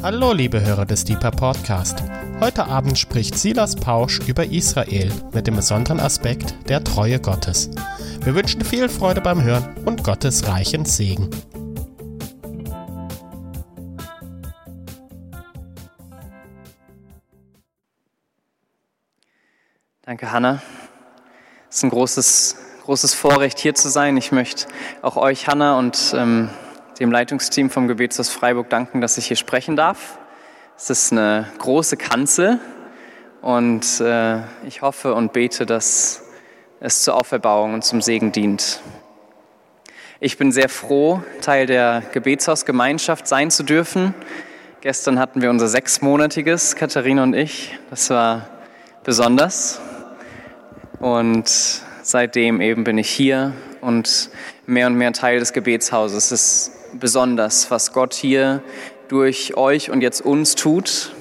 Hallo, liebe Hörer des Deeper Podcast. Heute Abend spricht Silas Pausch über Israel mit dem besonderen Aspekt der Treue Gottes. Wir wünschen viel Freude beim Hören und Gottes reichen Segen. Danke, Hanna. Es ist ein großes, großes Vorrecht, hier zu sein. Ich möchte auch euch, Hanna, und ähm, dem Leitungsteam vom Gebetshaus Freiburg danken, dass ich hier sprechen darf. Es ist eine große Kanzel und äh, ich hoffe und bete, dass es zur Auferbauung und zum Segen dient. Ich bin sehr froh, Teil der Gebetshausgemeinschaft sein zu dürfen. Gestern hatten wir unser sechsmonatiges, Katharina und ich. Das war besonders. Und seitdem eben bin ich hier und mehr und mehr Teil des Gebetshauses. Es besonders, was Gott hier durch euch und jetzt uns tut.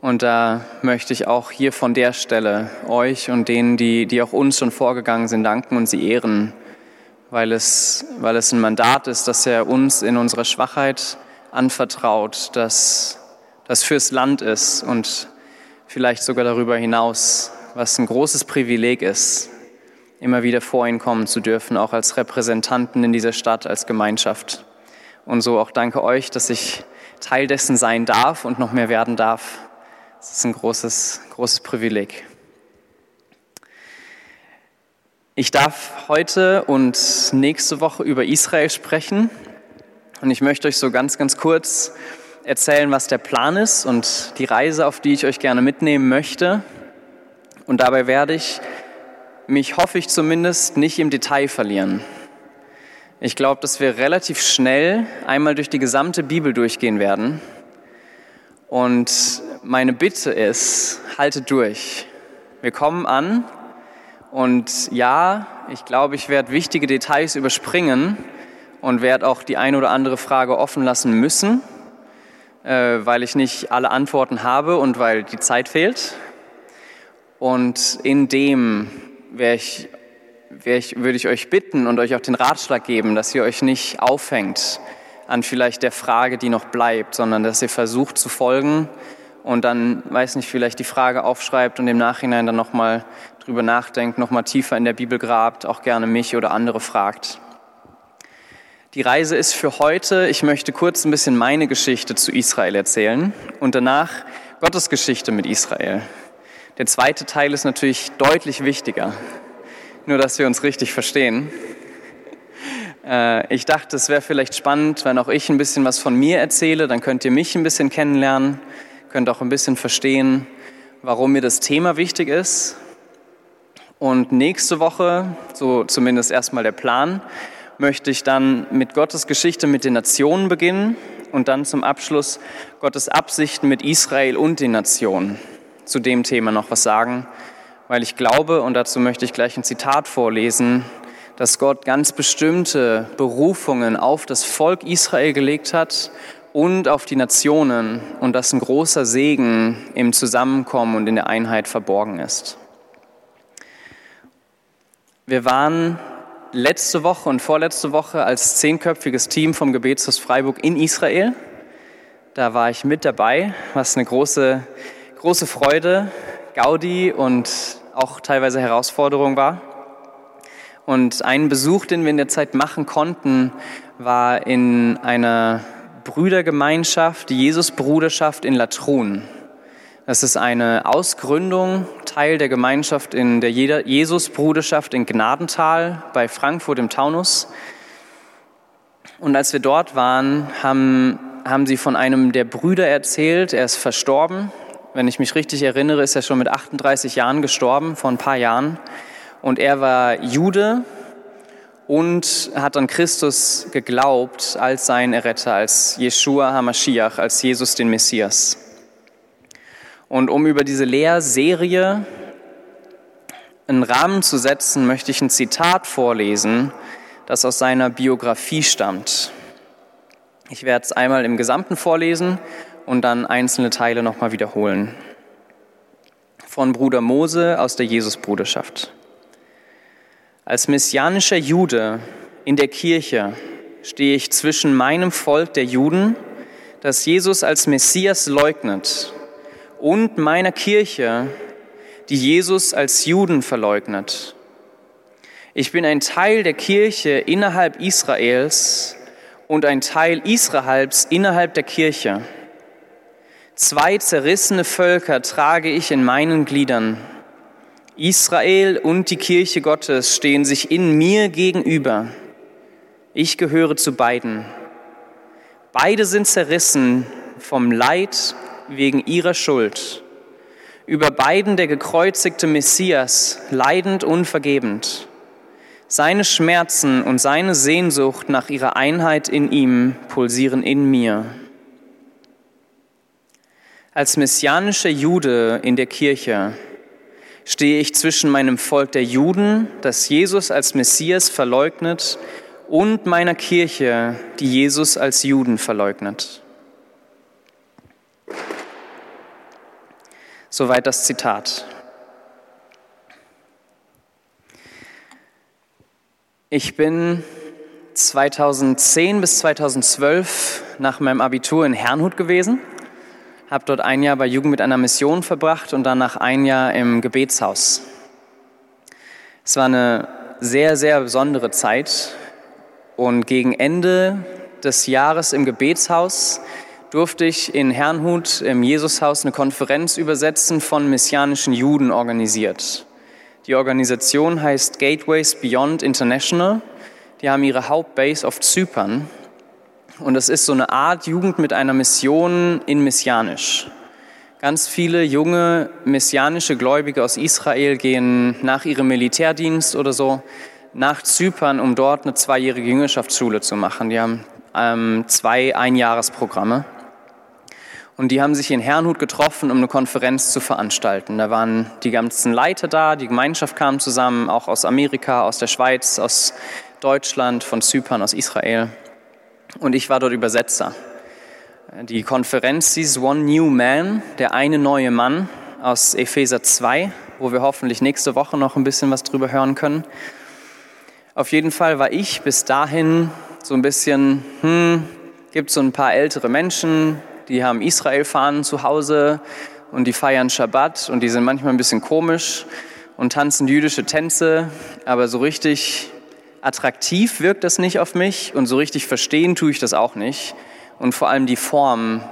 Und da möchte ich auch hier von der Stelle euch und denen, die, die auch uns schon vorgegangen sind, danken und sie ehren, weil es, weil es ein Mandat ist, dass er uns in unserer Schwachheit anvertraut, dass das fürs Land ist und vielleicht sogar darüber hinaus, was ein großes Privileg ist, immer wieder vor ihn kommen zu dürfen, auch als Repräsentanten in dieser Stadt, als Gemeinschaft. Und so auch danke euch, dass ich Teil dessen sein darf und noch mehr werden darf. Das ist ein großes, großes Privileg. Ich darf heute und nächste Woche über Israel sprechen. Und ich möchte euch so ganz, ganz kurz erzählen, was der Plan ist und die Reise, auf die ich euch gerne mitnehmen möchte. Und dabei werde ich mich, hoffe ich zumindest, nicht im Detail verlieren. Ich glaube, dass wir relativ schnell einmal durch die gesamte Bibel durchgehen werden. Und meine Bitte ist, haltet durch. Wir kommen an und ja, ich glaube, ich werde wichtige Details überspringen und werde auch die eine oder andere Frage offen lassen müssen, äh, weil ich nicht alle Antworten habe und weil die Zeit fehlt. Und in dem werde ich würde ich euch bitten und euch auch den Ratschlag geben, dass ihr euch nicht aufhängt an vielleicht der Frage, die noch bleibt, sondern dass ihr versucht zu folgen und dann, weiß nicht, vielleicht die Frage aufschreibt und im Nachhinein dann nochmal drüber nachdenkt, nochmal tiefer in der Bibel grabt, auch gerne mich oder andere fragt. Die Reise ist für heute, ich möchte kurz ein bisschen meine Geschichte zu Israel erzählen und danach Gottes Geschichte mit Israel. Der zweite Teil ist natürlich deutlich wichtiger nur dass wir uns richtig verstehen. Äh, ich dachte, es wäre vielleicht spannend, wenn auch ich ein bisschen was von mir erzähle, dann könnt ihr mich ein bisschen kennenlernen, könnt auch ein bisschen verstehen, warum mir das Thema wichtig ist. Und nächste Woche, so zumindest erstmal der Plan, möchte ich dann mit Gottes Geschichte mit den Nationen beginnen und dann zum Abschluss Gottes Absichten mit Israel und den Nationen zu dem Thema noch was sagen weil ich glaube, und dazu möchte ich gleich ein Zitat vorlesen, dass Gott ganz bestimmte Berufungen auf das Volk Israel gelegt hat und auf die Nationen und dass ein großer Segen im Zusammenkommen und in der Einheit verborgen ist. Wir waren letzte Woche und vorletzte Woche als zehnköpfiges Team vom Gebetshaus Freiburg in Israel. Da war ich mit dabei, was eine große, große Freude Gaudi und auch teilweise Herausforderung war. Und ein Besuch, den wir in der Zeit machen konnten, war in einer Brüdergemeinschaft, die Jesusbruderschaft in Latrun. Das ist eine Ausgründung, Teil der Gemeinschaft in der Jesusbruderschaft in Gnadental bei Frankfurt im Taunus. Und als wir dort waren, haben, haben sie von einem der Brüder erzählt, er ist verstorben, wenn ich mich richtig erinnere, ist er schon mit 38 Jahren gestorben, vor ein paar Jahren. Und er war Jude und hat an Christus geglaubt als sein Erretter, als Jeshua HaMashiach, als Jesus den Messias. Und um über diese Lehrserie einen Rahmen zu setzen, möchte ich ein Zitat vorlesen, das aus seiner Biografie stammt. Ich werde es einmal im Gesamten vorlesen und dann einzelne Teile nochmal wiederholen. Von Bruder Mose aus der Jesusbruderschaft. Als messianischer Jude in der Kirche stehe ich zwischen meinem Volk der Juden, das Jesus als Messias leugnet und meiner Kirche, die Jesus als Juden verleugnet. Ich bin ein Teil der Kirche innerhalb Israels und ein Teil Israels innerhalb der Kirche. Zwei zerrissene Völker trage ich in meinen Gliedern. Israel und die Kirche Gottes stehen sich in mir gegenüber. Ich gehöre zu beiden. Beide sind zerrissen vom Leid wegen ihrer Schuld. Über beiden der gekreuzigte Messias, leidend und vergebend. Seine Schmerzen und seine Sehnsucht nach ihrer Einheit in ihm pulsieren in mir. Als messianischer Jude in der Kirche stehe ich zwischen meinem Volk der Juden, das Jesus als Messias verleugnet, und meiner Kirche, die Jesus als Juden verleugnet. Soweit das Zitat. Ich bin 2010 bis 2012 nach meinem Abitur in Herrnhut gewesen habe dort ein Jahr bei Jugend mit einer Mission verbracht und danach ein Jahr im Gebetshaus. Es war eine sehr, sehr besondere Zeit und gegen Ende des Jahres im Gebetshaus durfte ich in Herrnhut im Jesushaus eine Konferenz übersetzen von messianischen Juden organisiert. Die Organisation heißt Gateways Beyond International. Die haben ihre Hauptbase auf Zypern und es ist so eine Art Jugend mit einer Mission in Messianisch. Ganz viele junge messianische Gläubige aus Israel gehen nach ihrem Militärdienst oder so nach Zypern, um dort eine zweijährige Jüngerschaftsschule zu machen. Die haben ähm, zwei Einjahresprogramme. Und die haben sich in Herrnhut getroffen, um eine Konferenz zu veranstalten. Da waren die ganzen Leiter da, die Gemeinschaft kam zusammen, auch aus Amerika, aus der Schweiz, aus Deutschland, von Zypern, aus Israel und ich war dort Übersetzer. Die Konferenz hieß One New Man, der eine neue Mann aus Epheser 2, wo wir hoffentlich nächste Woche noch ein bisschen was drüber hören können. Auf jeden Fall war ich bis dahin so ein bisschen, hm, gibt so ein paar ältere Menschen, die haben Israel-Fahnen zu Hause und die feiern Schabbat und die sind manchmal ein bisschen komisch und tanzen jüdische Tänze, aber so richtig attraktiv wirkt das nicht auf mich und so richtig verstehen tue ich das auch nicht. Und vor allem die Form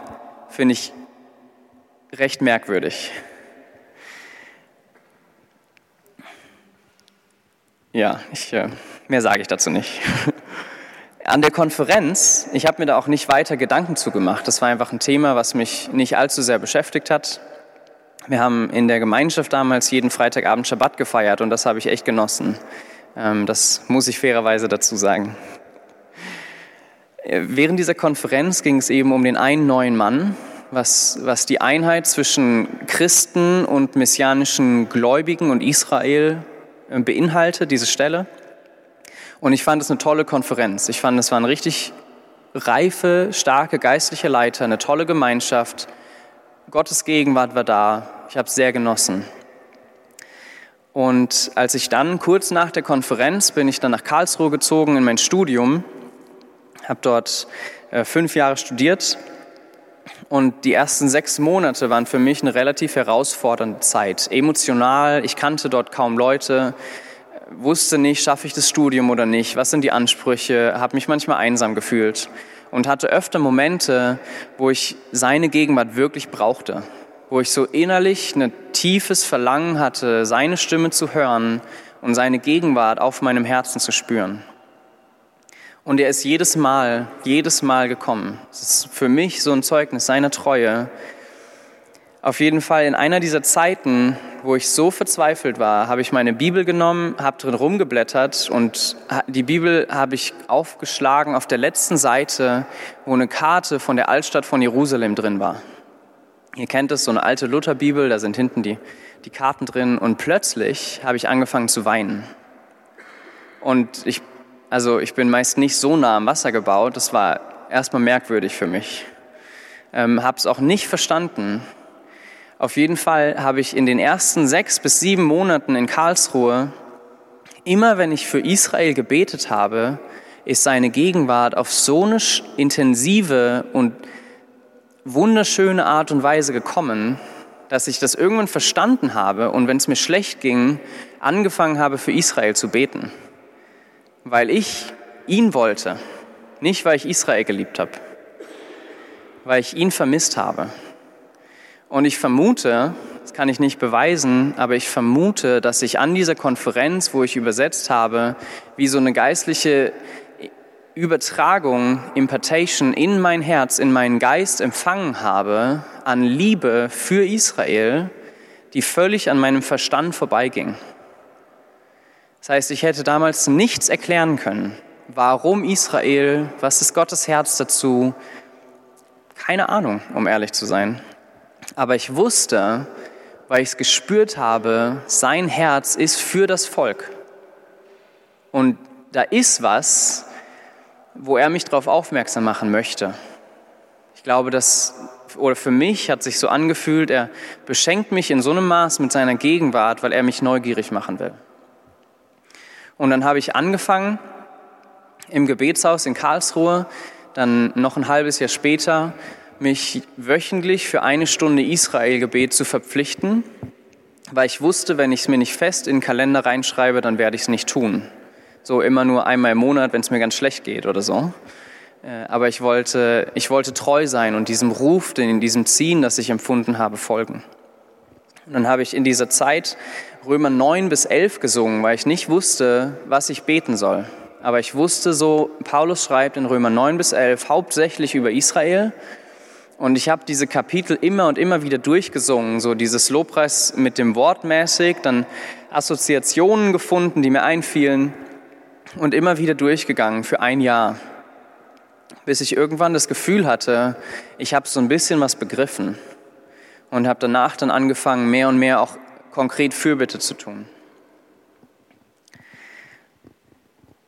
finde ich recht merkwürdig. Ja, ich, äh, mehr sage ich dazu nicht. An der Konferenz, ich habe mir da auch nicht weiter Gedanken zu gemacht. Das war einfach ein Thema, was mich nicht allzu sehr beschäftigt hat. Wir haben in der Gemeinschaft damals jeden Freitagabend Schabbat gefeiert und das habe ich echt genossen. Ähm, das muss ich fairerweise dazu sagen. Äh, während dieser Konferenz ging es eben um den einen neuen Mann, was, was die Einheit zwischen Christen und messianischen Gläubigen und Israel äh, beinhaltet, diese Stelle. Und ich fand es eine tolle Konferenz. Ich fand, es waren richtig reife, starke geistliche Leiter, eine tolle Gemeinschaft. Gottes Gegenwart war da. Ich habe es sehr genossen. Und als ich dann kurz nach der Konferenz bin ich dann nach Karlsruhe gezogen in mein Studium, habe dort äh, fünf Jahre studiert und die ersten sechs Monate waren für mich eine relativ herausfordernde Zeit. Emotional, ich kannte dort kaum Leute, wusste nicht, schaffe ich das Studium oder nicht, was sind die Ansprüche, habe mich manchmal einsam gefühlt und hatte öfter Momente, wo ich seine Gegenwart wirklich brauchte wo ich so innerlich ein tiefes Verlangen hatte, seine Stimme zu hören und seine Gegenwart auf meinem Herzen zu spüren. Und er ist jedes Mal, jedes Mal gekommen. Es ist für mich so ein Zeugnis seiner Treue. Auf jeden Fall in einer dieser Zeiten, wo ich so verzweifelt war, habe ich meine Bibel genommen, habe drin rumgeblättert und die Bibel habe ich aufgeschlagen auf der letzten Seite, wo eine Karte von der Altstadt von Jerusalem drin war. Ihr kennt es, so eine alte Lutherbibel, da sind hinten die, die Karten drin und plötzlich habe ich angefangen zu weinen. Und ich, also ich bin meist nicht so nah am Wasser gebaut, das war erstmal merkwürdig für mich. Ähm, habe es auch nicht verstanden. Auf jeden Fall habe ich in den ersten sechs bis sieben Monaten in Karlsruhe, immer wenn ich für Israel gebetet habe, ist seine Gegenwart auf so eine intensive und wunderschöne Art und Weise gekommen, dass ich das irgendwann verstanden habe und wenn es mir schlecht ging, angefangen habe für Israel zu beten, weil ich ihn wollte, nicht weil ich Israel geliebt habe, weil ich ihn vermisst habe. Und ich vermute, das kann ich nicht beweisen, aber ich vermute, dass ich an dieser Konferenz, wo ich übersetzt habe, wie so eine geistliche Übertragung, Impartation in mein Herz, in meinen Geist empfangen habe an Liebe für Israel, die völlig an meinem Verstand vorbeiging. Das heißt, ich hätte damals nichts erklären können. Warum Israel? Was ist Gottes Herz dazu? Keine Ahnung, um ehrlich zu sein. Aber ich wusste, weil ich es gespürt habe, sein Herz ist für das Volk. Und da ist was, wo er mich darauf aufmerksam machen möchte. Ich glaube, dass, oder für mich hat sich so angefühlt, er beschenkt mich in so einem Maß mit seiner Gegenwart, weil er mich neugierig machen will. Und dann habe ich angefangen im Gebetshaus in Karlsruhe, dann noch ein halbes Jahr später, mich wöchentlich für eine Stunde Israel-Gebet zu verpflichten, weil ich wusste, wenn ich es mir nicht fest in den Kalender reinschreibe, dann werde ich es nicht tun so immer nur einmal im Monat, wenn es mir ganz schlecht geht oder so. Äh, aber ich wollte, ich wollte treu sein und diesem Ruf, in diesem Ziehen, das ich empfunden habe, folgen. Und dann habe ich in dieser Zeit Römer 9 bis 11 gesungen, weil ich nicht wusste, was ich beten soll. Aber ich wusste so, Paulus schreibt in Römer 9 bis 11 hauptsächlich über Israel. Und ich habe diese Kapitel immer und immer wieder durchgesungen, so dieses Lobpreis mit dem Wort mäßig, dann Assoziationen gefunden, die mir einfielen und immer wieder durchgegangen für ein Jahr, bis ich irgendwann das Gefühl hatte, ich habe so ein bisschen was begriffen und habe danach dann angefangen, mehr und mehr auch konkret Fürbitte zu tun.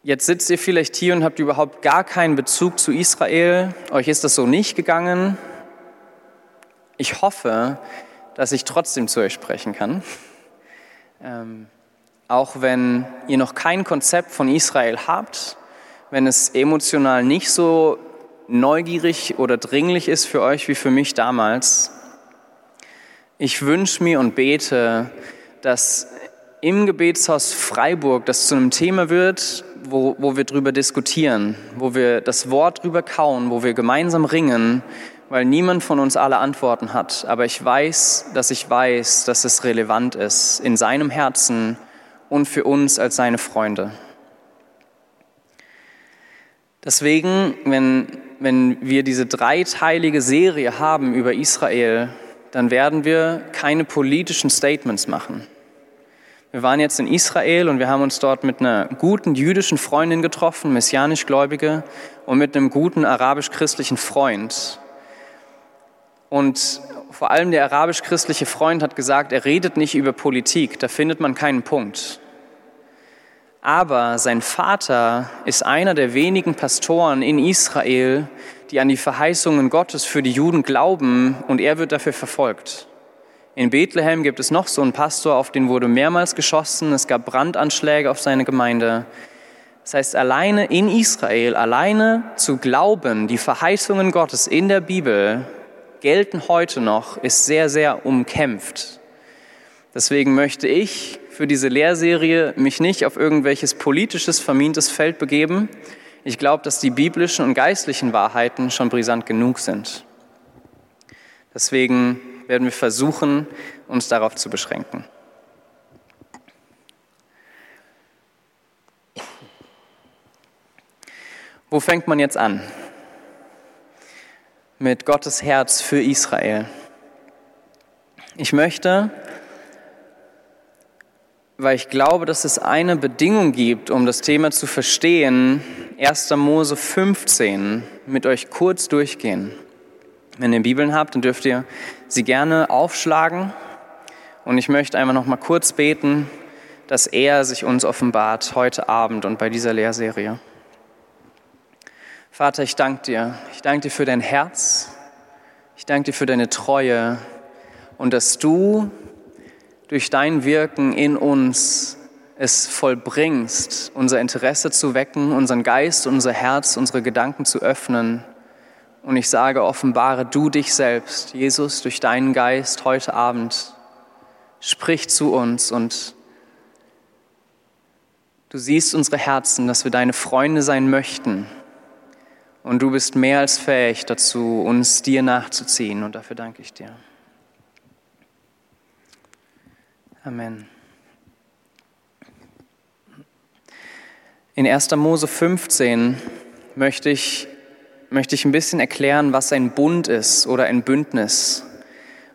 Jetzt sitzt ihr vielleicht hier und habt überhaupt gar keinen Bezug zu Israel. Euch ist das so nicht gegangen. Ich hoffe, dass ich trotzdem zu euch sprechen kann. Ähm, auch wenn ihr noch kein Konzept von Israel habt, wenn es emotional nicht so neugierig oder dringlich ist für euch wie für mich damals. Ich wünsche mir und bete, dass im Gebetshaus Freiburg das zu einem Thema wird, wo, wo wir drüber diskutieren, wo wir das Wort drüber kauen, wo wir gemeinsam ringen, weil niemand von uns alle Antworten hat. Aber ich weiß, dass ich weiß, dass es relevant ist in seinem Herzen und für uns als seine Freunde. Deswegen, wenn, wenn wir diese dreiteilige Serie haben über Israel, dann werden wir keine politischen Statements machen. Wir waren jetzt in Israel und wir haben uns dort mit einer guten jüdischen Freundin getroffen, messianisch Gläubige, und mit einem guten arabisch-christlichen Freund. Und vor allem der arabisch-christliche Freund hat gesagt, er redet nicht über Politik, da findet man keinen Punkt. Aber sein Vater ist einer der wenigen Pastoren in Israel, die an die Verheißungen Gottes für die Juden glauben und er wird dafür verfolgt. In Bethlehem gibt es noch so einen Pastor, auf den wurde mehrmals geschossen, es gab Brandanschläge auf seine Gemeinde. Das heißt, alleine in Israel, alleine zu glauben, die Verheißungen Gottes in der Bibel gelten heute noch, ist sehr, sehr umkämpft. Deswegen möchte ich für diese Lehrserie mich nicht auf irgendwelches politisches, vermintes Feld begeben. Ich glaube, dass die biblischen und geistlichen Wahrheiten schon brisant genug sind. Deswegen werden wir versuchen, uns darauf zu beschränken. Wo fängt man jetzt an? Mit Gottes Herz für Israel. Ich möchte, weil ich glaube, dass es eine Bedingung gibt, um das Thema zu verstehen, 1. Mose 15 mit euch kurz durchgehen. Wenn ihr Bibeln habt, dann dürft ihr sie gerne aufschlagen. Und ich möchte einmal noch mal kurz beten, dass er sich uns offenbart heute Abend und bei dieser Lehrserie. Vater, ich danke dir. Ich danke dir für dein Herz. Ich danke dir für deine Treue und dass du durch dein Wirken in uns es vollbringst, unser Interesse zu wecken, unseren Geist, unser Herz, unsere Gedanken zu öffnen Und ich sage, offenbare du dich selbst, Jesus, durch deinen Geist heute Abend. Sprich zu uns und du siehst unsere Herzen, dass wir deine Freunde sein möchten. Und du bist mehr als fähig dazu, uns dir nachzuziehen. Und dafür danke ich dir. Amen. In 1. Mose 15 möchte ich möchte ich ein bisschen erklären, was ein Bund ist oder ein Bündnis,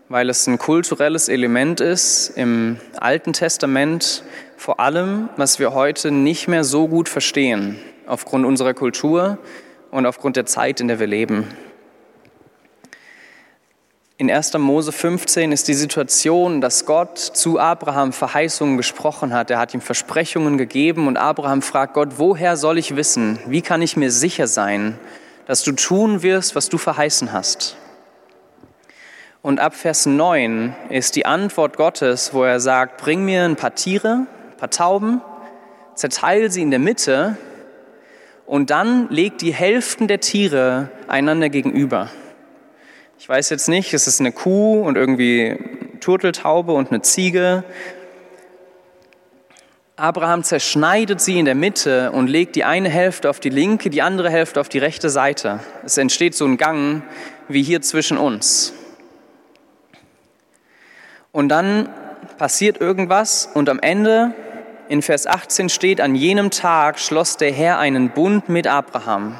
weil es ein kulturelles Element ist im Alten Testament, vor allem, was wir heute nicht mehr so gut verstehen, aufgrund unserer Kultur und aufgrund der Zeit, in der wir leben. In 1. Mose 15 ist die Situation, dass Gott zu Abraham Verheißungen gesprochen hat. Er hat ihm Versprechungen gegeben und Abraham fragt Gott, woher soll ich wissen? Wie kann ich mir sicher sein, dass du tun wirst, was du verheißen hast. Und ab Vers 9 ist die Antwort Gottes, wo er sagt, bring mir ein paar Tiere, ein paar Tauben, zerteile sie in der Mitte und dann leg die Hälften der Tiere einander gegenüber. Ich weiß jetzt nicht, es ist eine Kuh und irgendwie Turteltaube und eine Ziege Abraham zerschneidet sie in der Mitte und legt die eine Hälfte auf die linke, die andere Hälfte auf die rechte Seite. Es entsteht so ein Gang wie hier zwischen uns. Und dann passiert irgendwas und am Ende in Vers 18 steht, an jenem Tag schloss der Herr einen Bund mit Abraham.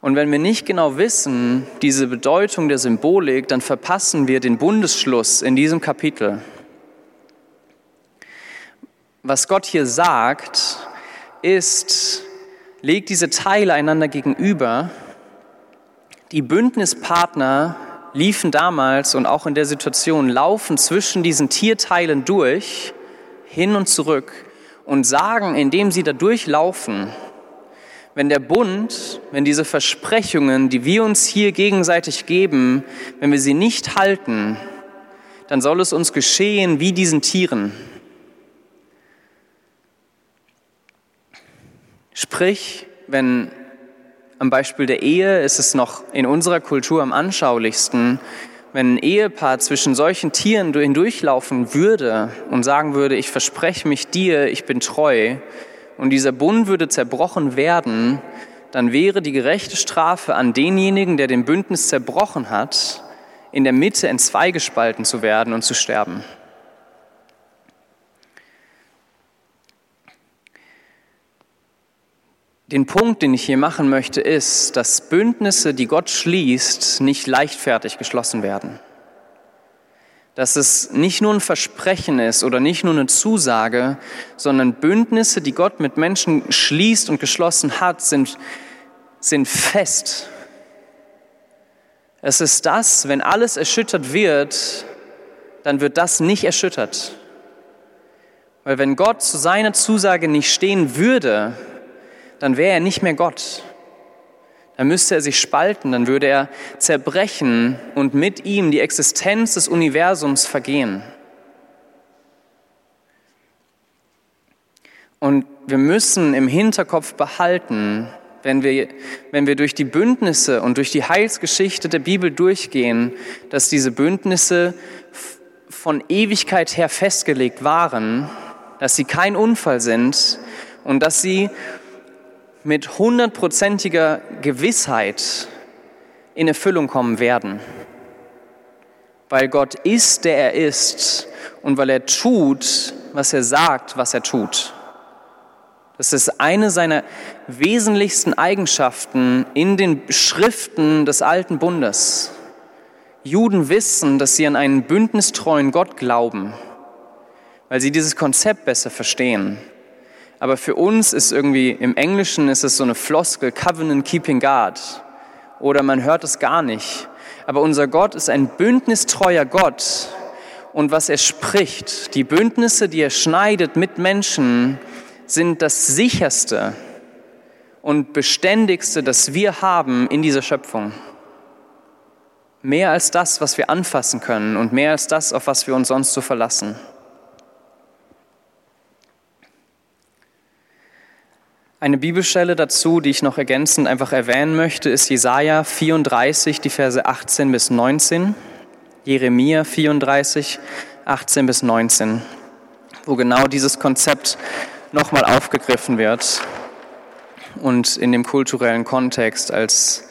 Und wenn wir nicht genau wissen, diese Bedeutung der Symbolik, dann verpassen wir den Bundesschluss in diesem Kapitel. Was Gott hier sagt, ist, legt diese Teile einander gegenüber. Die Bündnispartner liefen damals und auch in der Situation laufen zwischen diesen Tierteilen durch, hin und zurück und sagen, indem sie da durchlaufen, wenn der Bund, wenn diese Versprechungen, die wir uns hier gegenseitig geben, wenn wir sie nicht halten, dann soll es uns geschehen wie diesen Tieren. Sprich, wenn am Beispiel der Ehe ist es noch in unserer Kultur am anschaulichsten, wenn ein Ehepaar zwischen solchen Tieren hindurchlaufen würde und sagen würde, ich verspreche mich dir, ich bin treu, und dieser Bund würde zerbrochen werden, dann wäre die gerechte Strafe an denjenigen, der den Bündnis zerbrochen hat, in der Mitte entzweigespalten zu werden und zu sterben. Den Punkt, den ich hier machen möchte, ist, dass Bündnisse, die Gott schließt, nicht leichtfertig geschlossen werden. Dass es nicht nur ein Versprechen ist oder nicht nur eine Zusage, sondern Bündnisse, die Gott mit Menschen schließt und geschlossen hat, sind, sind fest. Es ist das, wenn alles erschüttert wird, dann wird das nicht erschüttert. Weil wenn Gott zu seiner Zusage nicht stehen würde, dann wäre er nicht mehr Gott. Dann müsste er sich spalten, dann würde er zerbrechen und mit ihm die Existenz des Universums vergehen. Und wir müssen im Hinterkopf behalten, wenn wir, wenn wir durch die Bündnisse und durch die Heilsgeschichte der Bibel durchgehen, dass diese Bündnisse von Ewigkeit her festgelegt waren, dass sie kein Unfall sind und dass sie mit hundertprozentiger Gewissheit in Erfüllung kommen werden. Weil Gott ist, der er ist und weil er tut, was er sagt, was er tut. Das ist eine seiner wesentlichsten Eigenschaften in den Schriften des alten Bundes. Juden wissen, dass sie an einen bündnistreuen Gott glauben, weil sie dieses Konzept besser verstehen. Aber für uns ist irgendwie, im Englischen ist es so eine Floskel, Covenant Keeping God. Oder man hört es gar nicht. Aber unser Gott ist ein bündnistreuer Gott. Und was er spricht, die Bündnisse, die er schneidet mit Menschen, sind das sicherste und beständigste, das wir haben in dieser Schöpfung. Mehr als das, was wir anfassen können und mehr als das, auf was wir uns sonst so verlassen. Eine Bibelstelle dazu, die ich noch ergänzend einfach erwähnen möchte, ist Jesaja 34, die Verse 18 bis 19. Jeremia 34, 18 bis 19, wo genau dieses Konzept nochmal aufgegriffen wird und in dem kulturellen Kontext als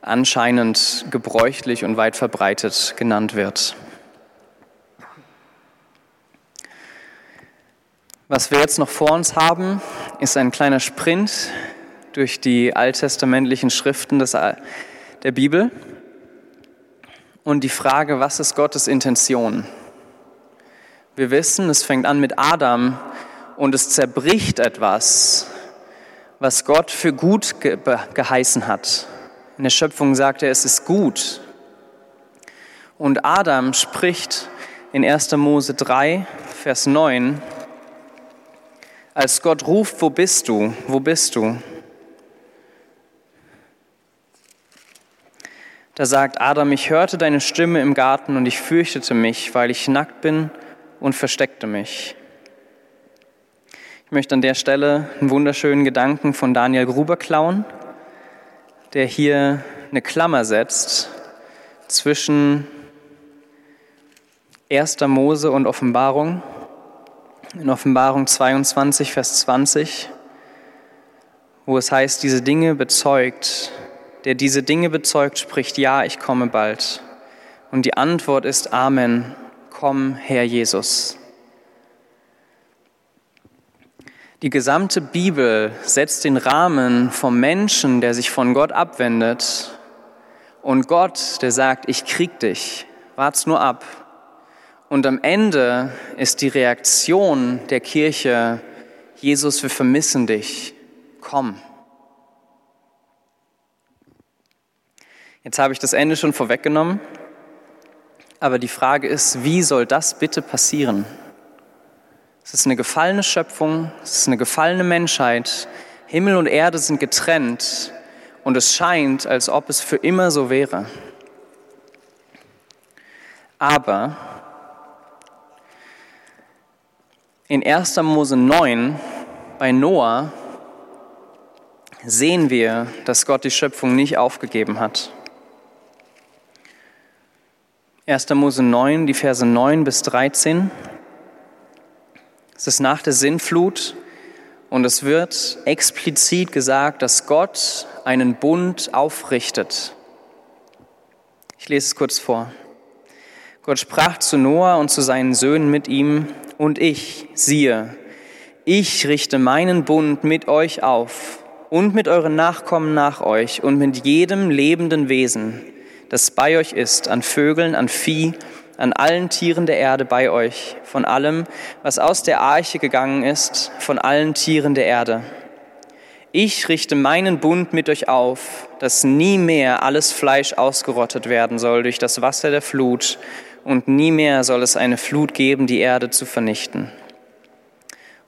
anscheinend gebräuchlich und weit verbreitet genannt wird. Was wir jetzt noch vor uns haben, ist ein kleiner Sprint durch die alttestamentlichen Schriften des, der Bibel und die Frage, was ist Gottes Intention? Wir wissen, es fängt an mit Adam und es zerbricht etwas, was Gott für gut ge geheißen hat. In der Schöpfung sagt er, es ist gut. Und Adam spricht in 1. Mose 3, Vers 9, als Gott ruft, wo bist du? Wo bist du? Da sagt Adam, ich hörte deine Stimme im Garten und ich fürchtete mich, weil ich nackt bin und versteckte mich. Ich möchte an der Stelle einen wunderschönen Gedanken von Daniel Gruber klauen, der hier eine Klammer setzt zwischen 1. Mose und Offenbarung in Offenbarung 22, Vers 20, wo es heißt, diese Dinge bezeugt, der diese Dinge bezeugt, spricht, ja, ich komme bald. Und die Antwort ist Amen, komm, Herr Jesus. Die gesamte Bibel setzt den Rahmen vom Menschen, der sich von Gott abwendet, und Gott, der sagt, ich krieg dich, wart's nur ab, und am Ende ist die Reaktion der Kirche, Jesus, wir vermissen dich, komm. Jetzt habe ich das Ende schon vorweggenommen, aber die Frage ist, wie soll das bitte passieren? Es ist eine gefallene Schöpfung, es ist eine gefallene Menschheit, Himmel und Erde sind getrennt und es scheint, als ob es für immer so wäre. Aber In 1. Mose 9 bei Noah sehen wir, dass Gott die Schöpfung nicht aufgegeben hat. 1. Mose 9, die Verse 9 bis 13. Es ist nach der Sinnflut und es wird explizit gesagt, dass Gott einen Bund aufrichtet. Ich lese es kurz vor. Gott sprach zu Noah und zu seinen Söhnen mit ihm, und ich, siehe, ich richte meinen Bund mit euch auf und mit euren Nachkommen nach euch und mit jedem lebenden Wesen, das bei euch ist, an Vögeln, an Vieh, an allen Tieren der Erde bei euch, von allem, was aus der Arche gegangen ist, von allen Tieren der Erde. Ich richte meinen Bund mit euch auf, dass nie mehr alles Fleisch ausgerottet werden soll durch das Wasser der Flut, und nie mehr soll es eine Flut geben, die Erde zu vernichten.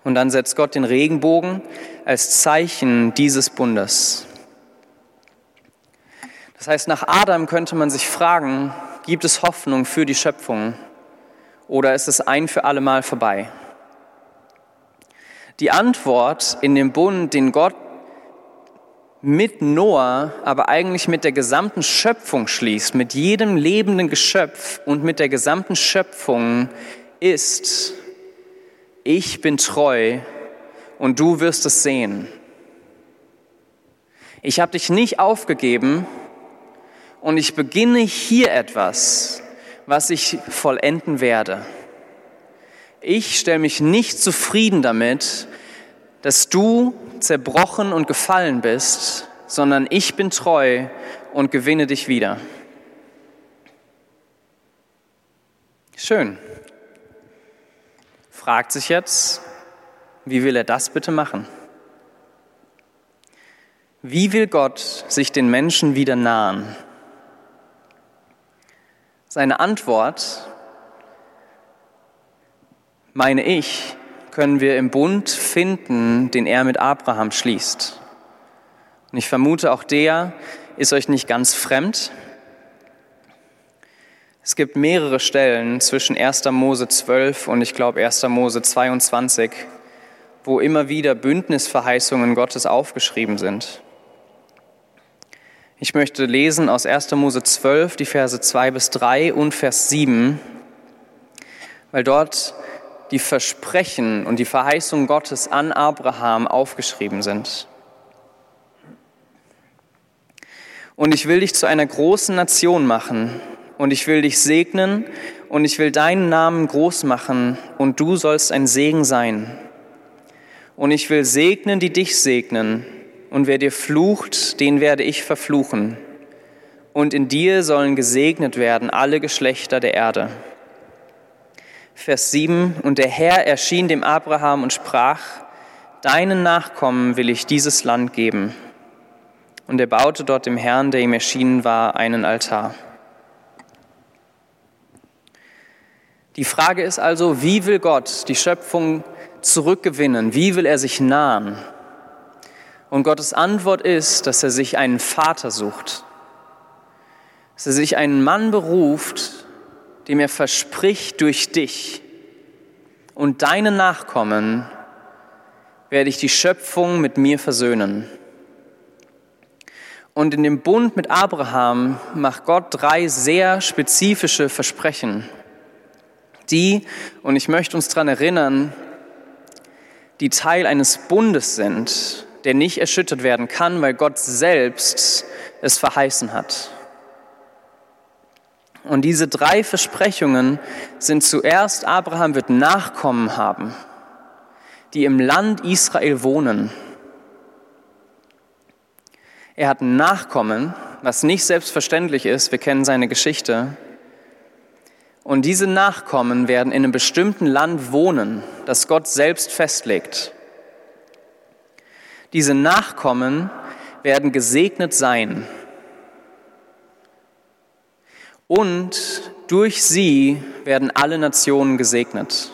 Und dann setzt Gott den Regenbogen als Zeichen dieses Bundes. Das heißt, nach Adam könnte man sich fragen, gibt es Hoffnung für die Schöpfung oder ist es ein für alle Mal vorbei? Die Antwort in dem Bund, den Gott mit Noah, aber eigentlich mit der gesamten Schöpfung schließt, mit jedem lebenden Geschöpf und mit der gesamten Schöpfung, ist, ich bin treu und du wirst es sehen. Ich habe dich nicht aufgegeben und ich beginne hier etwas, was ich vollenden werde. Ich stelle mich nicht zufrieden damit, dass du zerbrochen und gefallen bist, sondern ich bin treu und gewinne dich wieder. Schön. Fragt sich jetzt, wie will er das bitte machen? Wie will Gott sich den Menschen wieder nahen? Seine Antwort, meine ich, können wir im Bund finden, den er mit Abraham schließt. Und ich vermute, auch der ist euch nicht ganz fremd. Es gibt mehrere Stellen zwischen 1. Mose 12 und ich glaube 1. Mose 22, wo immer wieder Bündnisverheißungen Gottes aufgeschrieben sind. Ich möchte lesen aus 1. Mose 12, die Verse 2 bis 3 und Vers 7, weil dort die Versprechen und die Verheißungen Gottes an Abraham aufgeschrieben sind. Und ich will dich zu einer großen Nation machen und ich will dich segnen und ich will deinen Namen groß machen und du sollst ein Segen sein. Und ich will segnen, die dich segnen und wer dir flucht, den werde ich verfluchen. Und in dir sollen gesegnet werden alle Geschlechter der Erde. Vers 7, und der Herr erschien dem Abraham und sprach, Deinen Nachkommen will ich dieses Land geben. Und er baute dort dem Herrn, der ihm erschienen war, einen Altar. Die Frage ist also, wie will Gott die Schöpfung zurückgewinnen? Wie will er sich nahen? Und Gottes Antwort ist, dass er sich einen Vater sucht, dass er sich einen Mann beruft, dem er verspricht, durch dich und deine Nachkommen werde ich die Schöpfung mit mir versöhnen. Und in dem Bund mit Abraham macht Gott drei sehr spezifische Versprechen, die, und ich möchte uns daran erinnern, die Teil eines Bundes sind, der nicht erschüttert werden kann, weil Gott selbst es verheißen hat. Und diese drei Versprechungen sind zuerst, Abraham wird Nachkommen haben, die im Land Israel wohnen. Er hat Nachkommen, was nicht selbstverständlich ist, wir kennen seine Geschichte. Und diese Nachkommen werden in einem bestimmten Land wohnen, das Gott selbst festlegt. Diese Nachkommen werden gesegnet sein und durch sie werden alle Nationen gesegnet.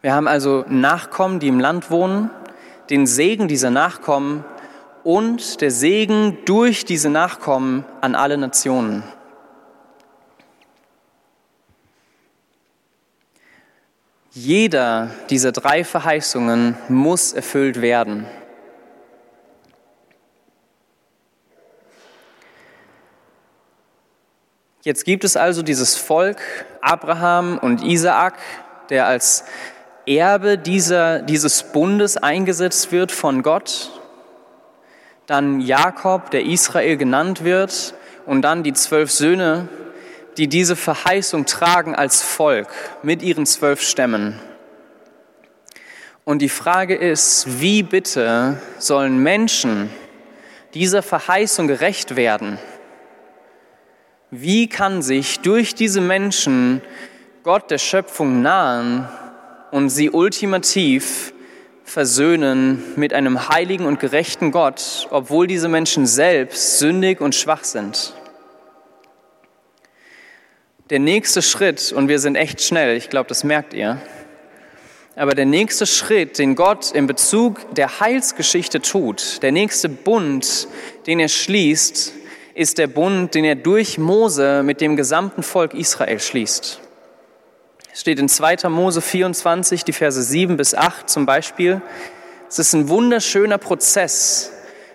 Wir haben also Nachkommen, die im Land wohnen, den Segen dieser Nachkommen und der Segen durch diese Nachkommen an alle Nationen. Jeder dieser drei Verheißungen muss erfüllt werden. Jetzt gibt es also dieses Volk, Abraham und Isaak, der als Erbe dieser, dieses Bundes eingesetzt wird von Gott. Dann Jakob, der Israel genannt wird. Und dann die zwölf Söhne, die diese Verheißung tragen als Volk mit ihren zwölf Stämmen. Und die Frage ist, wie bitte sollen Menschen dieser Verheißung gerecht werden? Wie kann sich durch diese Menschen Gott der Schöpfung nahen und sie ultimativ versöhnen mit einem heiligen und gerechten Gott, obwohl diese Menschen selbst sündig und schwach sind? Der nächste Schritt, und wir sind echt schnell, ich glaube, das merkt ihr, aber der nächste Schritt, den Gott in Bezug der Heilsgeschichte tut, der nächste Bund, den er schließt, ist der Bund, den er durch Mose mit dem gesamten Volk Israel schließt. Es steht in 2. Mose 24, die Verse 7 bis 8 zum Beispiel. Es ist ein wunderschöner Prozess,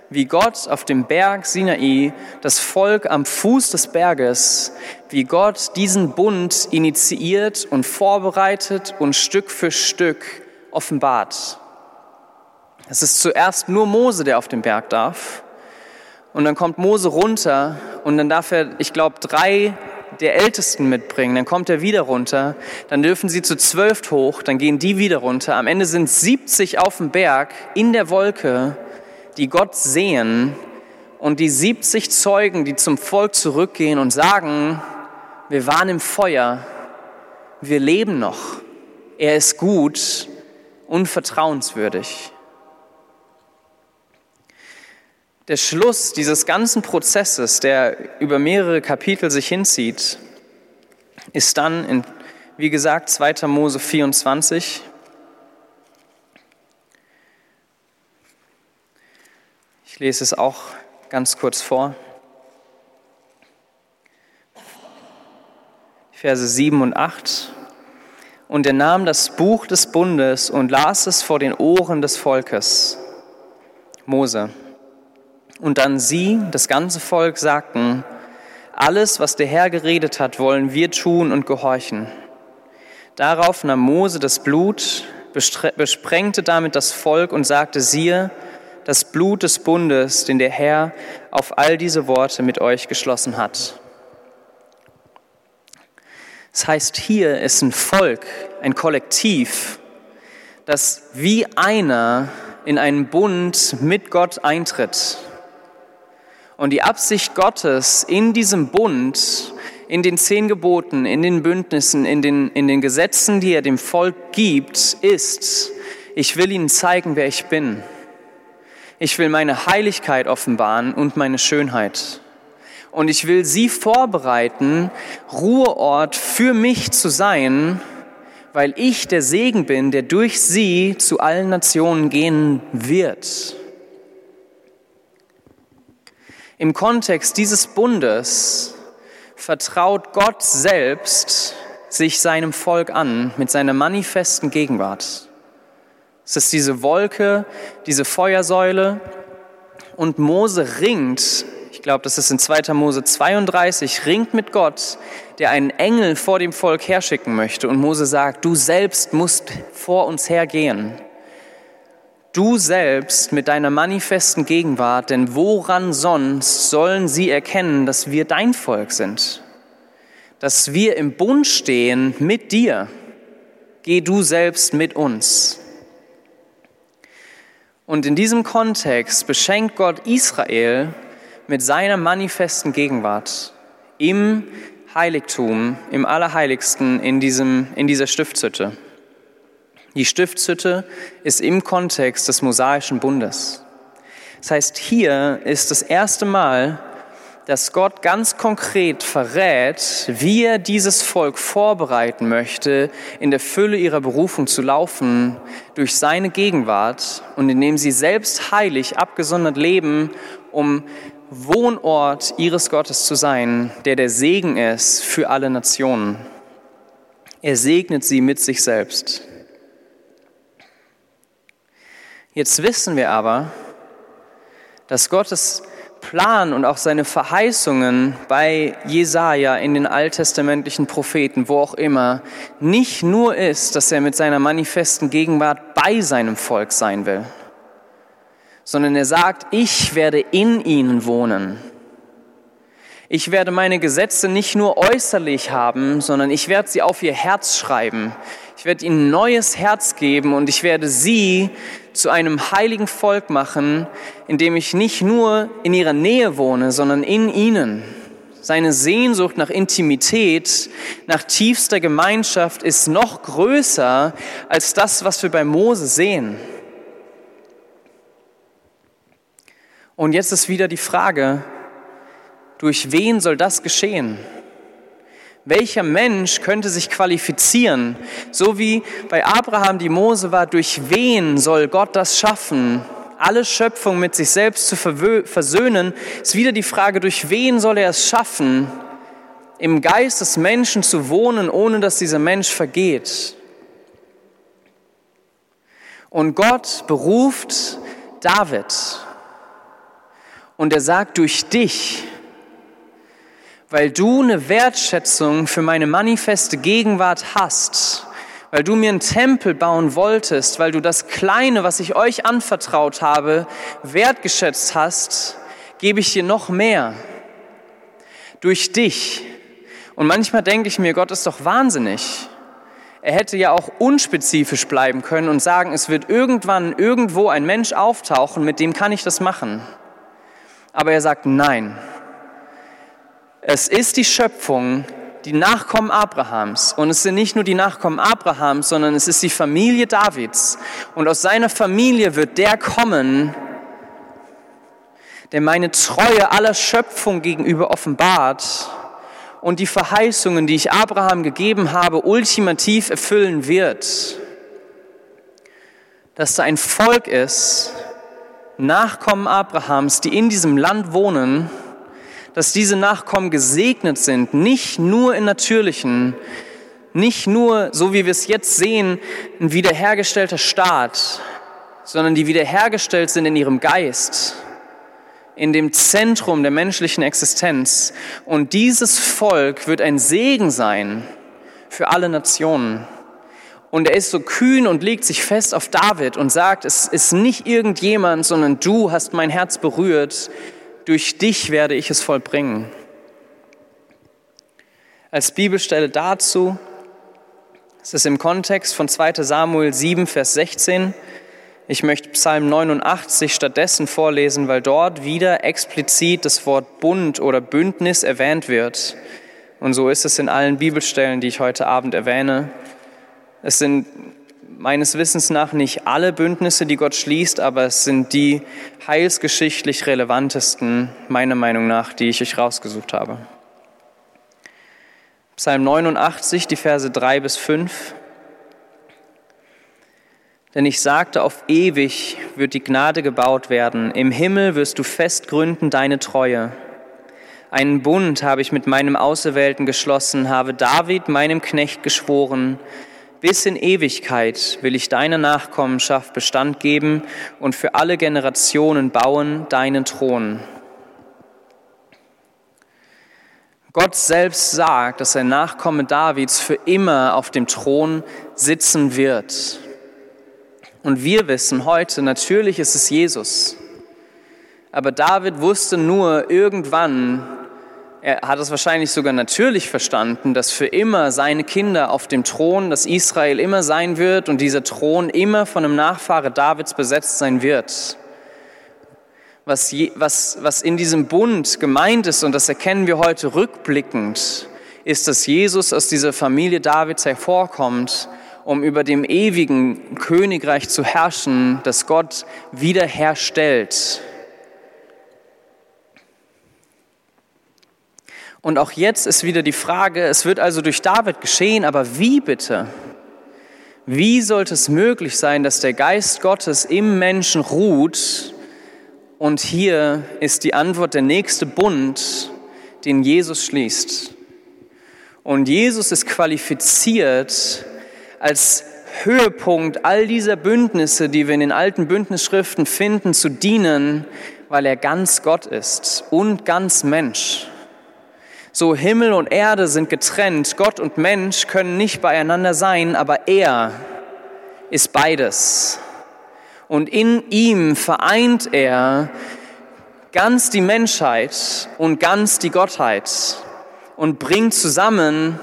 wie Gott auf dem Berg Sinai das Volk am Fuß des Berges, wie Gott diesen Bund initiiert und vorbereitet und Stück für Stück offenbart. Es ist zuerst nur Mose, der auf dem Berg darf. Und dann kommt Mose runter und dann darf er, ich glaube, drei der Ältesten mitbringen. Dann kommt er wieder runter. Dann dürfen sie zu zwölf hoch. Dann gehen die wieder runter. Am Ende sind 70 auf dem Berg in der Wolke, die Gott sehen. Und die 70 Zeugen, die zum Volk zurückgehen und sagen, wir waren im Feuer. Wir leben noch. Er ist gut und vertrauenswürdig. Der Schluss dieses ganzen Prozesses, der über mehrere Kapitel sich hinzieht, ist dann in, wie gesagt, 2. Mose 24. Ich lese es auch ganz kurz vor. Verse 7 und 8. Und er nahm das Buch des Bundes und las es vor den Ohren des Volkes. Mose. Und dann sie, das ganze Volk, sagten, alles, was der Herr geredet hat, wollen wir tun und gehorchen. Darauf nahm Mose das Blut, besprengte damit das Volk und sagte, siehe, das Blut des Bundes, den der Herr auf all diese Worte mit euch geschlossen hat. Das heißt, hier ist ein Volk, ein Kollektiv, das wie einer in einen Bund mit Gott eintritt. Und die Absicht Gottes in diesem Bund, in den zehn Geboten, in den Bündnissen, in den, in den Gesetzen, die er dem Volk gibt, ist, ich will ihnen zeigen, wer ich bin. Ich will meine Heiligkeit offenbaren und meine Schönheit. Und ich will sie vorbereiten, Ruheort für mich zu sein, weil ich der Segen bin, der durch sie zu allen Nationen gehen wird. Im Kontext dieses Bundes vertraut Gott selbst sich seinem Volk an mit seiner manifesten Gegenwart. Es ist diese Wolke, diese Feuersäule und Mose ringt, ich glaube, das ist in 2. Mose 32, ringt mit Gott, der einen Engel vor dem Volk herschicken möchte. Und Mose sagt, du selbst musst vor uns hergehen. Du selbst mit deiner manifesten Gegenwart, denn woran sonst sollen sie erkennen, dass wir dein Volk sind? Dass wir im Bund stehen mit dir. Geh du selbst mit uns. Und in diesem Kontext beschenkt Gott Israel mit seiner manifesten Gegenwart im Heiligtum, im Allerheiligsten in, diesem, in dieser Stiftshütte. Die Stiftshütte ist im Kontext des mosaischen Bundes. Das heißt, hier ist das erste Mal, dass Gott ganz konkret verrät, wie er dieses Volk vorbereiten möchte, in der Fülle ihrer Berufung zu laufen, durch seine Gegenwart und indem sie selbst heilig abgesondert leben, um Wohnort ihres Gottes zu sein, der der Segen ist für alle Nationen. Er segnet sie mit sich selbst. Jetzt wissen wir aber, dass Gottes Plan und auch seine Verheißungen bei Jesaja in den alttestamentlichen Propheten, wo auch immer, nicht nur ist, dass er mit seiner manifesten Gegenwart bei seinem Volk sein will, sondern er sagt, ich werde in ihnen wohnen. Ich werde meine Gesetze nicht nur äußerlich haben, sondern ich werde sie auf ihr Herz schreiben. Ich werde ihnen ein neues Herz geben und ich werde sie zu einem heiligen Volk machen, in dem ich nicht nur in ihrer Nähe wohne, sondern in ihnen. Seine Sehnsucht nach Intimität, nach tiefster Gemeinschaft ist noch größer als das, was wir bei Mose sehen. Und jetzt ist wieder die Frage, durch wen soll das geschehen? Welcher Mensch könnte sich qualifizieren? So wie bei Abraham die Mose war, durch wen soll Gott das schaffen? Alle Schöpfung mit sich selbst zu versöhnen, ist wieder die Frage, durch wen soll er es schaffen, im Geist des Menschen zu wohnen, ohne dass dieser Mensch vergeht? Und Gott beruft David und er sagt, durch dich weil du eine Wertschätzung für meine manifeste Gegenwart hast, weil du mir einen Tempel bauen wolltest, weil du das Kleine, was ich euch anvertraut habe, wertgeschätzt hast, gebe ich dir noch mehr. Durch dich. Und manchmal denke ich mir, Gott ist doch wahnsinnig. Er hätte ja auch unspezifisch bleiben können und sagen, es wird irgendwann irgendwo ein Mensch auftauchen, mit dem kann ich das machen. Aber er sagt, nein, es ist die Schöpfung, die Nachkommen Abrahams. Und es sind nicht nur die Nachkommen Abrahams, sondern es ist die Familie Davids. Und aus seiner Familie wird der kommen, der meine Treue aller Schöpfung gegenüber offenbart und die Verheißungen, die ich Abraham gegeben habe, ultimativ erfüllen wird. Dass da ein Volk ist, Nachkommen Abrahams, die in diesem Land wohnen, dass diese Nachkommen gesegnet sind, nicht nur in natürlichen, Nicht nur, so wie wir es jetzt sehen, ein wiederhergestellter Staat, sondern die wiederhergestellt sind in ihrem Geist, in dem Zentrum der menschlichen Existenz. Und dieses Volk wird ein Segen sein für alle Nationen. Und er ist so kühn und legt sich fest auf David und sagt, es ist nicht irgendjemand, sondern du hast mein Herz berührt. Durch dich werde ich es vollbringen. Als Bibelstelle dazu, es ist im Kontext von 2 Samuel 7, Vers 16. Ich möchte Psalm 89 stattdessen vorlesen, weil dort wieder explizit das Wort Bund oder Bündnis erwähnt wird. Und so ist es in allen Bibelstellen, die ich heute Abend erwähne. Es sind meines Wissens nach nicht alle Bündnisse, die Gott schließt, aber es sind die heilsgeschichtlich relevantesten, meiner Meinung nach, die ich euch rausgesucht habe. Psalm 89, die Verse 3 bis 5. Denn ich sagte, auf ewig wird die Gnade gebaut werden. Im Himmel wirst du fest gründen deine Treue. Einen Bund habe ich mit meinem Auserwählten geschlossen, habe David, meinem Knecht, geschworen. Bis in Ewigkeit will ich deiner Nachkommenschaft Bestand geben und für alle Generationen bauen deinen Thron. Gott selbst sagt, dass ein Nachkomme Davids für immer auf dem Thron sitzen wird. Und wir wissen heute, natürlich ist es Jesus. Aber David wusste nur irgendwann, er hat es wahrscheinlich sogar natürlich verstanden, dass für immer seine Kinder auf dem Thron, dass Israel immer sein wird und dieser Thron immer von einem Nachfahre Davids besetzt sein wird. Was, je, was, was in diesem Bund gemeint ist, und das erkennen wir heute rückblickend, ist, dass Jesus aus dieser Familie Davids hervorkommt, um über dem ewigen Königreich zu herrschen, das Gott wiederherstellt. Und auch jetzt ist wieder die Frage, es wird also durch David geschehen, aber wie bitte? Wie sollte es möglich sein, dass der Geist Gottes im Menschen ruht? Und hier ist die Antwort der nächste Bund, den Jesus schließt. Und Jesus ist qualifiziert als Höhepunkt all dieser Bündnisse, die wir in den alten Bündnisschriften finden, zu dienen, weil er ganz Gott ist und ganz Mensch. So Himmel und Erde sind getrennt, Gott und Mensch können nicht beieinander sein, aber er ist beides. Und in ihm vereint er ganz die Menschheit und ganz die Gottheit und bringt zusammen,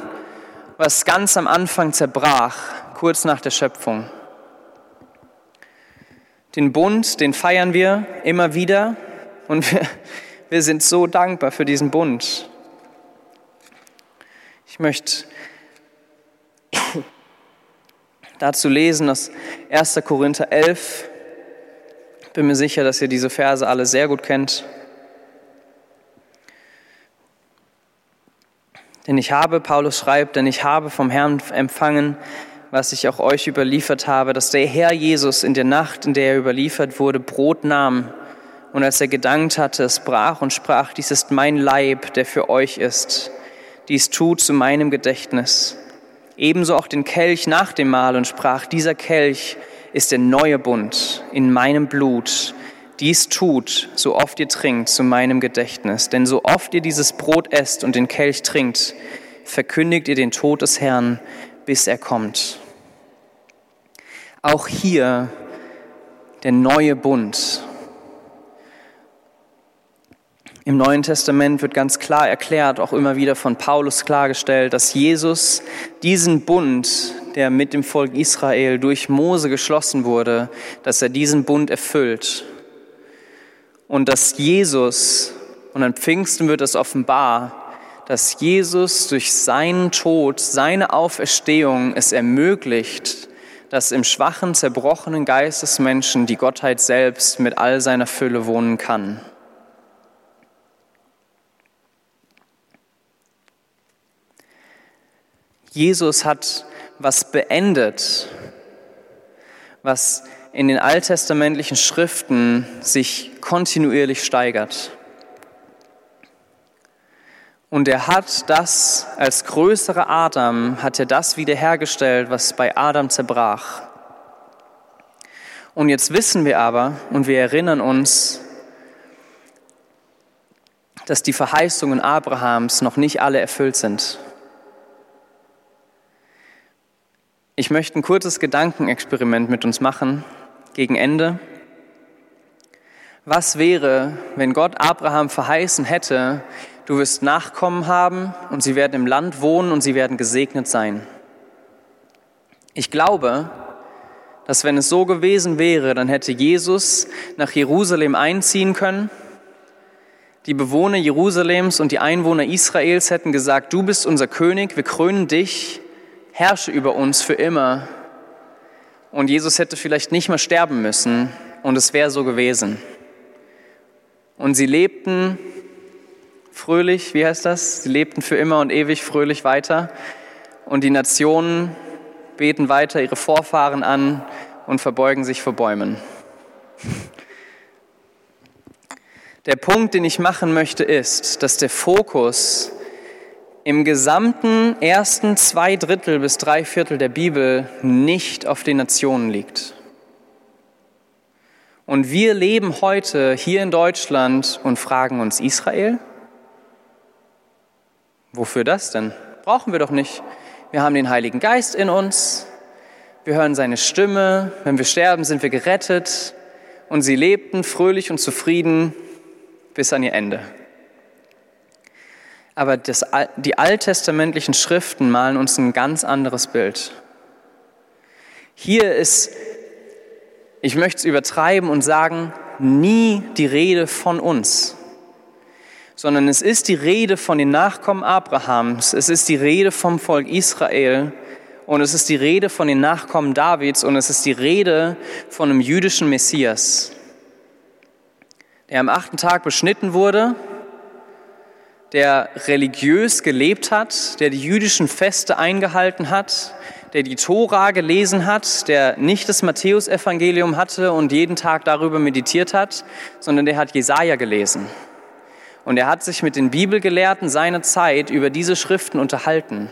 was ganz am Anfang zerbrach, kurz nach der Schöpfung. Den Bund, den feiern wir immer wieder und wir, wir sind so dankbar für diesen Bund. Ich möchte dazu lesen aus 1. Korinther 11. Bin mir sicher, dass ihr diese Verse alle sehr gut kennt. Denn ich habe, Paulus schreibt, denn ich habe vom Herrn empfangen, was ich auch euch überliefert habe, dass der Herr Jesus in der Nacht, in der er überliefert wurde, Brot nahm und als er gedankt hatte, es brach und sprach, dies ist mein Leib, der für euch ist dies tut zu meinem Gedächtnis. Ebenso auch den Kelch nach dem Mahl und sprach, dieser Kelch ist der neue Bund in meinem Blut. Dies tut, so oft ihr trinkt, zu meinem Gedächtnis. Denn so oft ihr dieses Brot esst und den Kelch trinkt, verkündigt ihr den Tod des Herrn, bis er kommt. Auch hier der neue Bund im Neuen Testament wird ganz klar erklärt, auch immer wieder von Paulus klargestellt, dass Jesus diesen Bund, der mit dem Volk Israel durch Mose geschlossen wurde, dass er diesen Bund erfüllt. Und dass Jesus, und an Pfingsten wird es offenbar, dass Jesus durch seinen Tod, seine Auferstehung es ermöglicht, dass im schwachen, zerbrochenen Geist des Menschen die Gottheit selbst mit all seiner Fülle wohnen kann. Jesus hat was beendet, was in den alttestamentlichen Schriften sich kontinuierlich steigert. Und er hat das als größere Adam, hat er das wiederhergestellt, was bei Adam zerbrach. Und jetzt wissen wir aber und wir erinnern uns, dass die Verheißungen Abrahams noch nicht alle erfüllt sind. Ich möchte ein kurzes Gedankenexperiment mit uns machen gegen Ende. Was wäre, wenn Gott Abraham verheißen hätte, du wirst Nachkommen haben und sie werden im Land wohnen und sie werden gesegnet sein? Ich glaube, dass wenn es so gewesen wäre, dann hätte Jesus nach Jerusalem einziehen können. Die Bewohner Jerusalems und die Einwohner Israels hätten gesagt, du bist unser König, wir krönen dich, herrsche über uns für immer. Und Jesus hätte vielleicht nicht mehr sterben müssen und es wäre so gewesen. Und sie lebten fröhlich, wie heißt das? Sie lebten für immer und ewig fröhlich weiter. Und die Nationen beten weiter ihre Vorfahren an und verbeugen sich vor Bäumen. Der Punkt, den ich machen möchte, ist, dass der Fokus im gesamten ersten zwei Drittel bis drei Viertel der Bibel nicht auf den Nationen liegt. Und wir leben heute hier in Deutschland und fragen uns, Israel? Wofür das denn? Brauchen wir doch nicht. Wir haben den Heiligen Geist in uns. Wir hören seine Stimme. Wenn wir sterben, sind wir gerettet. Und sie lebten fröhlich und zufrieden bis an ihr Ende. Aber das, die alttestamentlichen Schriften malen uns ein ganz anderes Bild. Hier ist ich möchte es übertreiben und sagen, nie die Rede von uns, sondern es ist die Rede von den Nachkommen Abrahams, es ist die Rede vom Volk Israel und es ist die Rede von den Nachkommen Davids und es ist die Rede von einem jüdischen Messias, der am achten Tag beschnitten wurde, der religiös gelebt hat, der die jüdischen Feste eingehalten hat, der die Tora gelesen hat, der nicht das Matthäusevangelium hatte und jeden Tag darüber meditiert hat, sondern der hat Jesaja gelesen. Und er hat sich mit den Bibelgelehrten seiner Zeit über diese Schriften unterhalten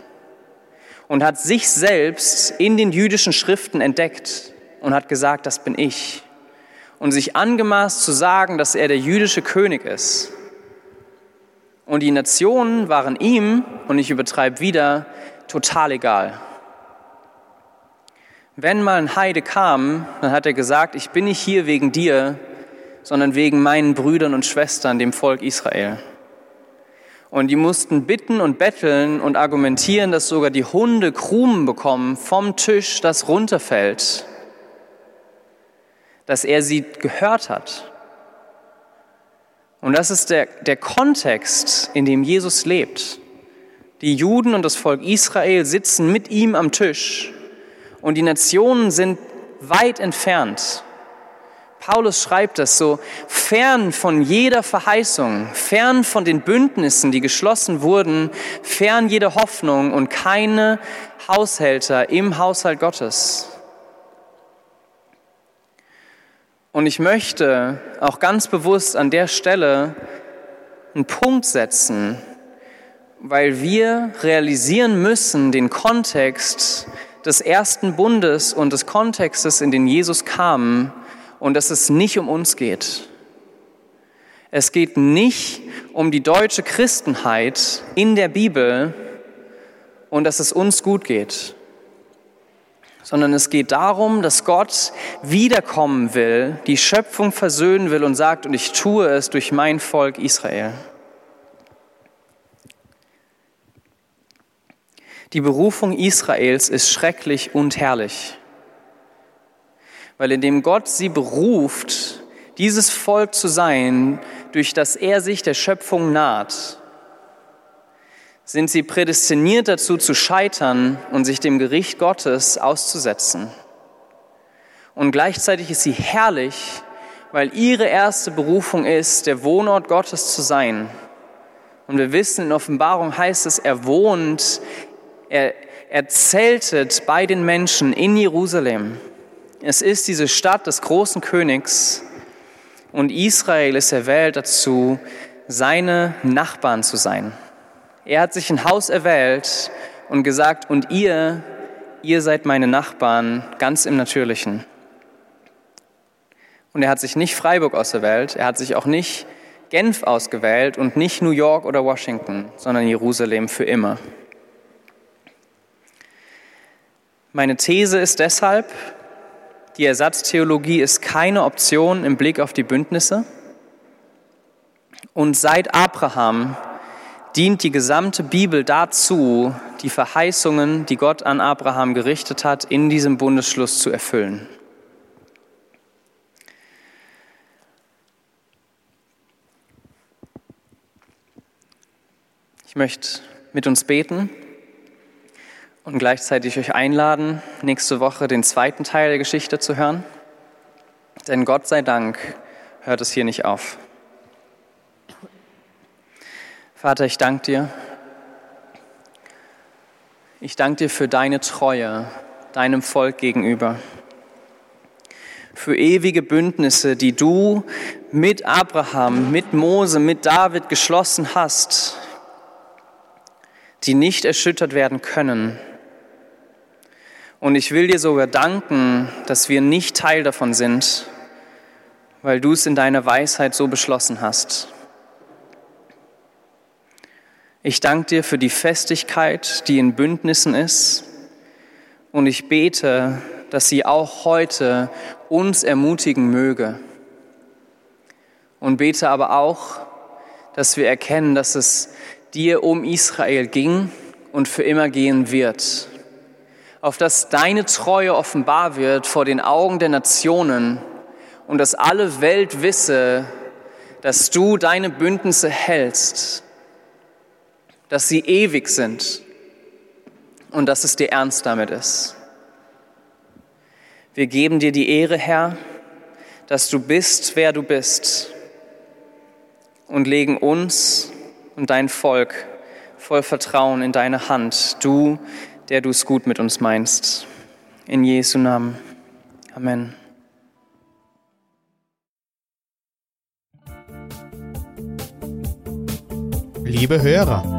und hat sich selbst in den jüdischen Schriften entdeckt und hat gesagt, das bin ich. Und sich angemaßt zu sagen, dass er der jüdische König ist. Und die Nationen waren ihm, und ich übertreibe wieder, total egal. Wenn mal ein Heide kam, dann hat er gesagt, ich bin nicht hier wegen dir, sondern wegen meinen Brüdern und Schwestern, dem Volk Israel. Und die mussten bitten und betteln und argumentieren, dass sogar die Hunde Krumen bekommen vom Tisch, das runterfällt, dass er sie gehört hat. Und das ist der, der Kontext, in dem Jesus lebt. Die Juden und das Volk Israel sitzen mit ihm am Tisch und die Nationen sind weit entfernt. Paulus schreibt das so, fern von jeder Verheißung, fern von den Bündnissen, die geschlossen wurden, fern jeder Hoffnung und keine Haushälter im Haushalt Gottes. Und ich möchte auch ganz bewusst an der Stelle einen Punkt setzen, weil wir realisieren müssen den Kontext, des ersten Bundes und des Kontextes, in den Jesus kam, und dass es nicht um uns geht. Es geht nicht um die deutsche Christenheit in der Bibel und dass es uns gut geht, sondern es geht darum, dass Gott wiederkommen will, die Schöpfung versöhnen will und sagt, und ich tue es durch mein Volk Israel. Die Berufung Israels ist schrecklich und herrlich, weil indem Gott sie beruft, dieses Volk zu sein, durch das er sich der Schöpfung naht, sind sie prädestiniert dazu zu scheitern und sich dem Gericht Gottes auszusetzen. Und gleichzeitig ist sie herrlich, weil ihre erste Berufung ist, der Wohnort Gottes zu sein. Und wir wissen, in Offenbarung heißt es, er wohnt er, er zeltet bei den Menschen in Jerusalem. Es ist diese Stadt des großen Königs und Israel ist erwählt dazu, seine Nachbarn zu sein. Er hat sich ein Haus erwählt und gesagt, und ihr, ihr seid meine Nachbarn, ganz im Natürlichen. Und er hat sich nicht Freiburg ausgewählt, er hat sich auch nicht Genf ausgewählt und nicht New York oder Washington, sondern Jerusalem für immer. Meine These ist deshalb, die Ersatztheologie ist keine Option im Blick auf die Bündnisse. Und seit Abraham dient die gesamte Bibel dazu, die Verheißungen, die Gott an Abraham gerichtet hat, in diesem Bundesschluss zu erfüllen. Ich möchte mit uns beten und gleichzeitig euch einladen, nächste Woche den zweiten Teil der Geschichte zu hören. Denn Gott sei Dank hört es hier nicht auf. Vater, ich danke dir. Ich danke dir für deine Treue deinem Volk gegenüber. Für ewige Bündnisse, die du mit Abraham, mit Mose, mit David geschlossen hast die nicht erschüttert werden können. Und ich will dir sogar danken, dass wir nicht Teil davon sind, weil du es in deiner Weisheit so beschlossen hast. Ich danke dir für die Festigkeit, die in Bündnissen ist. Und ich bete, dass sie auch heute uns ermutigen möge. Und bete aber auch, dass wir erkennen, dass es dir um Israel ging und für immer gehen wird, auf dass deine Treue offenbar wird vor den Augen der Nationen und dass alle Welt wisse, dass du deine Bündnisse hältst, dass sie ewig sind und dass es dir ernst damit ist. Wir geben dir die Ehre, Herr, dass du bist, wer du bist und legen uns und dein Volk voll Vertrauen in deine Hand, du, der du es gut mit uns meinst. In Jesu Namen. Amen. Liebe Hörer,